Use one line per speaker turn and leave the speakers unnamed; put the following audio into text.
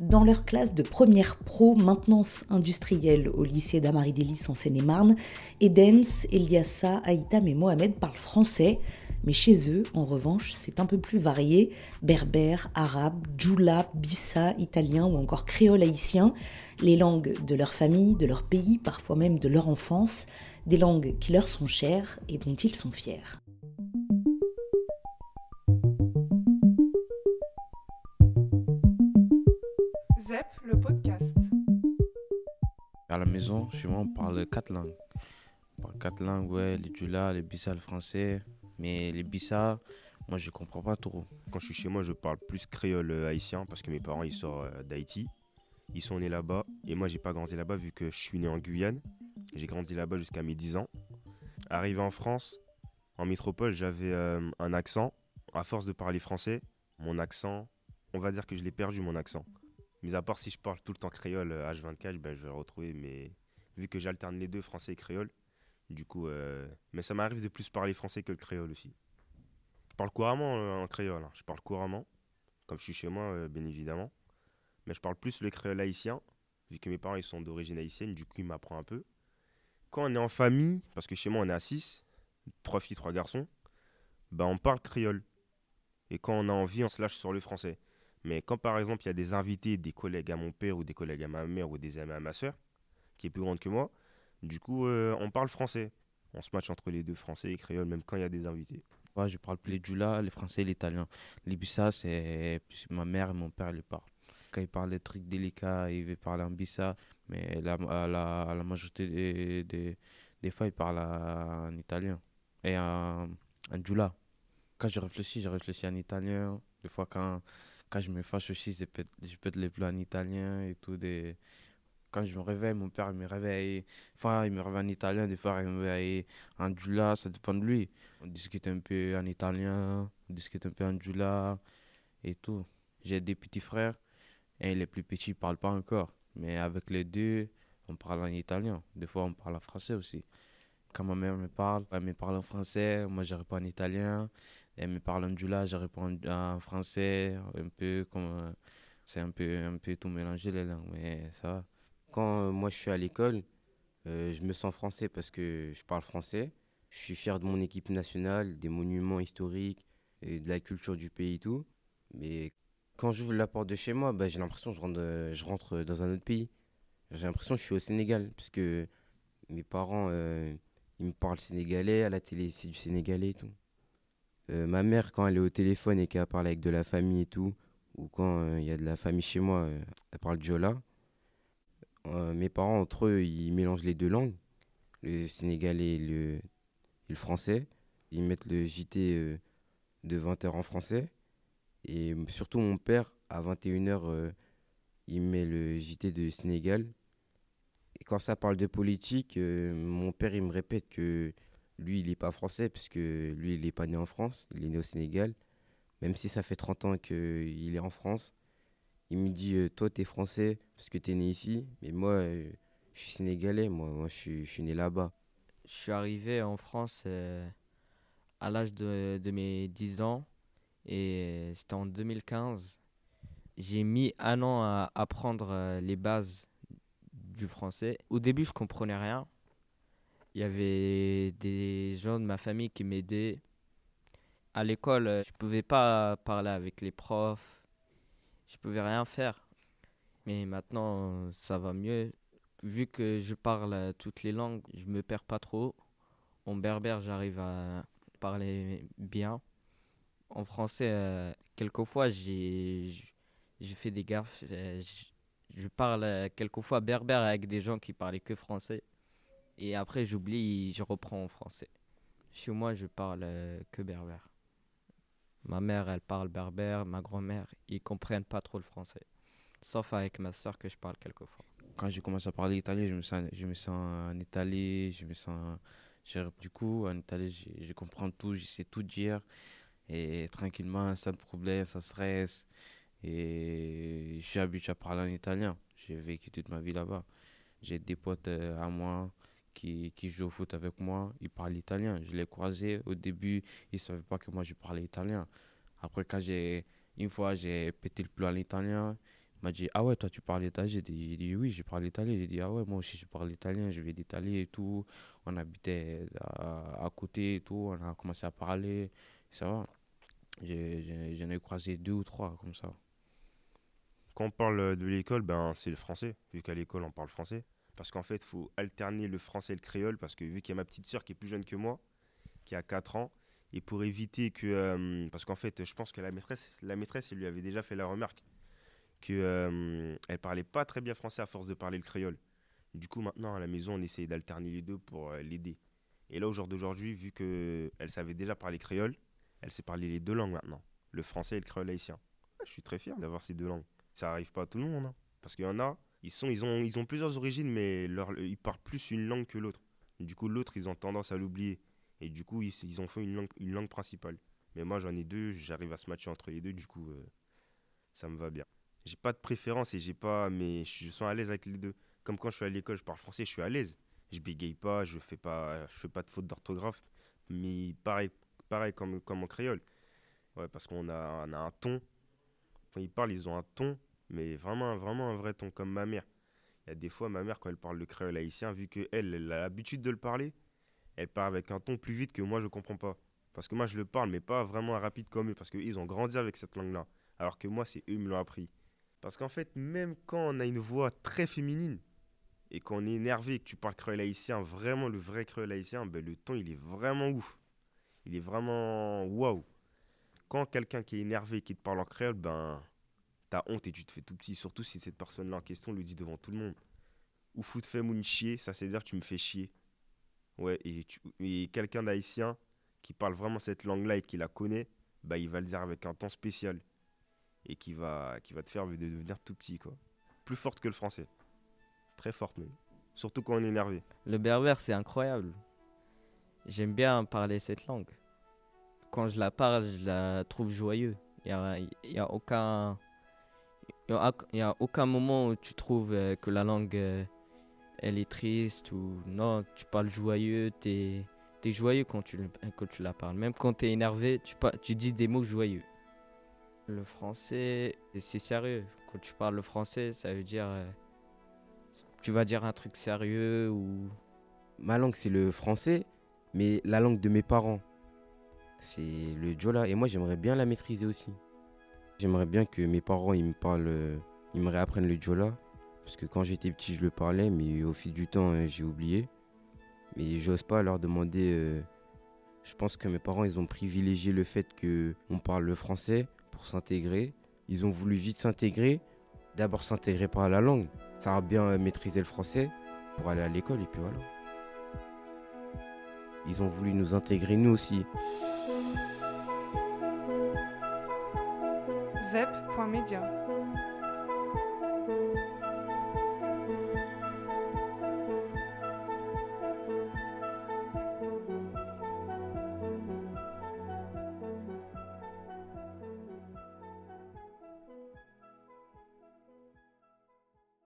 Dans leur classe de première pro maintenance industrielle au lycée d'Amaridelis en Seine-et-Marne, Edens, Eliassa, Haïtam et Mohamed parlent français. Mais chez eux, en revanche, c'est un peu plus varié. Berbère, arabe, djoula, bissa, italien ou encore créole haïtien. Les langues de leur famille, de leur pays, parfois même de leur enfance. Des langues qui leur sont chères et dont ils sont fiers.
La maison, chez moi, on parle quatre langues. On quatre langues, ouais, les djula, les bissa, le français. Mais les bissa, moi, je comprends pas trop.
Quand je suis chez moi, je parle plus créole euh, haïtien parce que mes parents, ils sortent euh, d'Haïti. Ils sont nés là-bas et moi, j'ai pas grandi là-bas vu que je suis né en Guyane. J'ai grandi là-bas jusqu'à mes 10 ans. Arrivé en France, en métropole, j'avais euh, un accent. À force de parler français, mon accent, on va dire que je l'ai perdu, mon accent. Mais à part si je parle tout le temps créole H24, ben, je vais retrouver. Mais vu que j'alterne les deux, français et créole, du coup. Euh, mais ça m'arrive de plus parler français que le créole aussi. Je parle couramment euh, en créole. hein. Je parle couramment. Comme je suis chez moi, euh, bien évidemment. Mais je parle plus le créole haïtien. Vu que mes parents ils sont d'origine haïtienne, du coup, ils m'apprennent un peu. Quand on est en famille, parce que chez moi on est à 6, trois filles, trois garçons, ben on parle créole. Et quand on a envie, on se lâche sur le français. Mais quand par exemple il y a des invités, des collègues à mon père ou des collègues à ma mère ou des amis à ma soeur, qui est plus grande que moi, du coup euh, on parle français. On se match entre les deux, français et créole, même quand il y a des invités.
Ouais, je parle plus les djula, les français et l'italien. Les bissa, c'est ma mère et mon père les parlent. Quand ils parlent des trucs délicats, ils parler en bissa. Mais la, la, la majorité des, des, des fois, ils parlent en italien. Et en, en djula. Quand je réfléchis, je réfléchis en italien. Des fois, quand, quand je me fâche aussi, je peux, je peux te les plats en italien et tout. Des... Quand je me réveille, mon père me réveille. Enfin, il me réveille en italien, des fois, il me réveille en djula, ça dépend de lui. On discute un peu en italien, on discute un peu en djula et tout. J'ai des petits frères et les plus petits ne parlent pas encore. Mais avec les deux, on parle en italien. Des fois, on parle en français aussi. Quand ma mère me parle, elle me parle en français, moi je réponds en italien. Elle me parle en djula, je réponds en français, un peu comme. euh, C'est un peu, un peu tout mélangé les langues, mais ça va.
Quand euh, moi je suis à l'école, euh, je me sens français parce que je parle français. Je suis fier de mon équipe nationale, des monuments historiques, et de la culture du pays et tout. Mais quand j'ouvre la porte de chez moi, bah, j'ai l'impression que je rentre, je rentre dans un autre pays. J'ai l'impression que je suis au Sénégal parce que mes parents, ils me parlent sénégalais, à la télé c'est du sénégalais et tout. Euh, ma mère, quand elle est au téléphone et qu'elle parle avec de la famille et tout, ou quand euh, il y a de la famille chez moi, euh, elle parle diola. Mes parents, entre eux, ils mélangent les deux langues, le sénégalais et le, français. Ils mettent le JT de 20h en français. Et surtout, mon père, à 21h, euh, il met le JT de Sénégal. Et quand ça parle de politique, mon père, il me répète que lui, il n'est pas français, parce que lui, il n'est pas né en France, il est né au Sénégal. Même si ça fait 30 ans qu'il est en France, il me dit euh, Toi, t'es français parce que t'es né ici, mais moi, euh, je suis sénégalais, moi, moi je, suis, je suis né là-bas.
Je suis arrivé en France euh, à l'âge de, de mes 10 ans et c'était en 2015. J'ai mis un an à apprendre les bases du français. Au début, je comprenais rien. Il y avait des gens de ma famille qui m'aidaient. À l'école, euh, je pouvais pas parler avec les profs. Je pouvais rien faire. Mais maintenant, ça va mieux vu que je parle euh, toutes les langues, je me perds pas trop. En berbère, j'arrive à parler bien. En français, euh, quelquefois, j'ai fait des gaffes. Je, je parle quelquefois berbère avec des gens qui parlaient que français. Et après, j'oublie, je reprends en français. Chez moi, je parle euh, que berbère. Ma mère, elle parle berbère. Ma grand-mère, ils comprennent pas trop le français. Sauf avec ma soeur que je parle quelquefois.
Quand j'ai commencé à parler italien, je me sens, je me sens en Italie, je me sens. Du coup, en Italie, je, je comprends tout, je sais tout dire. Et tranquillement, sans problème, sans stress. Et je suis habitué à parler en italien. J'ai vécu toute ma vie là-bas. J'ai des potes euh, à moi qui, jouent au foot avec moi. Ils parlent italien. Je les croisés. Au début, ils ne savaient pas que moi, je parlais italien. Après, quand j'ai. Une fois, j'ai pété le plomb en italien. m'a dit Ah ouais, toi tu parles italien J'ai dit, Oui, je parle italien. J'ai dit Ah ouais, moi aussi je parle italien, je vais d'Italie et tout. On habitait à, à côté et tout, on a commencé à parler. Ça va. J'en ai croisé deux ou trois comme ça.
Quand on parle de l'école, ben, c'est le français, vu qu'à l'école on parle français. Parce qu'en fait, il faut alterner le français et le créole, parce que vu qu'il y a ma petite sœur qui est plus jeune que moi, qui a 4 ans, et pour éviter que... euh, parce qu'en fait, je pense que la maîtresse, la maîtresse, elle lui avait déjà fait la remarque, que euh, elle parlait pas très bien français à force de parler le créole. Du coup, maintenant, à la maison, on essaye d'alterner les deux pour euh, l'aider. Et là, au jour d'aujourd'hui, vu qu'elle savait déjà parler créole, elle sait parler les deux langues maintenant, le français et le créole haïtien. Ah, Je suis très fier d'avoir ces deux langues. Ça arrive pas à tout le monde, hein. parce qu'il y en a, ils, sont, ils, ont, ils ont plusieurs origines, mais ils parlent plus une langue que l'autre. Du coup, l'autre, ils ont tendance à l'oublier. Et du coup, ils, ils ont fait une langue, une langue principale. Mais moi, j'en ai deux, j'arrive à se matcher entre les deux, du coup, euh, ça me va bien. J'ai pas de préférence et j'ai pas, mais je sens à l'aise avec les deux. Comme quand je suis à l'école, je parle français, je suis à l'aise. Je bégaye pas, je fais pas, je fais pas de faute d'orthographe. Mais pareil, pareil comme, comme en créole. Ouais, parce qu'on a, on a un ton. Quand ils parlent, ils ont un ton, mais vraiment, vraiment un vrai ton, comme ma mère. Il y a des fois, ma mère, quand elle parle le créole haïtien, vu qu'elle elle a l'habitude de le parler, elle parle avec un ton plus vite que moi, je comprends pas. Parce que moi, je le parle, mais pas vraiment rapide comme eux, parce qu'ils ont grandi avec cette langue-là. Alors que moi, c'est eux qui me l'ont appris. Parce qu'en fait, même quand on a une voix très féminine, et qu'on est énervé et que tu parles créole haïtien, vraiment le vrai créole haïtien, ben, le ton, il est vraiment ouf. Il est vraiment waouh. Quand quelqu'un qui est énervé et qui te parle en créole, ben, t'as honte et tu te fais tout petit, surtout si cette personne-là en question le dit devant tout le monde. Ou fout fait moun chier, ça c'est dire tu me fais chier. Ouais, et, et quelqu'un d'haïtien qui parle vraiment cette langue-là et qui la connaît, bah, il va le dire avec un ton spécial. Et qui va, qui va te faire de- devenir tout petit, quoi. Plus forte que le français. Très forte, même. Surtout quand on est énervé.
Le berbère, c'est incroyable. J'aime bien parler cette langue. Quand je la parle, je la trouve joyeuse. Il n'y a, y a aucun... Il y a, aucun moment où tu trouves euh, que la langue, euh, elle est triste ou... Non, tu parles joyeux, tu es, joyeux quand tu, quand tu la parles. Même quand tu es énervé, tu, tu dis des mots joyeux. Le français, c'est sérieux. Quand tu parles le français, ça veut dire... euh, tu vas dire un truc sérieux ou...
Ma langue, c'est le français, mais la langue de mes parents, c'est le Djola. Et moi, j'aimerais bien la maîtriser aussi. J'aimerais bien que mes parents, ils me parlent, euh, ils me réapprennent le Djola. Parce que quand j'étais petit, je le parlais, mais au fil du temps, euh, j'ai oublié. Mais j'ose pas leur demander. euh, je pense que mes parents, ils ont privilégié le fait que on parle le français pour s'intégrer. Ils ont voulu vite s'intégrer. D'abord s'intégrer par la langue. Ça va bien euh, maîtriser le français pour aller à l'école et puis voilà. Ils ont voulu nous intégrer nous aussi.
zep.media.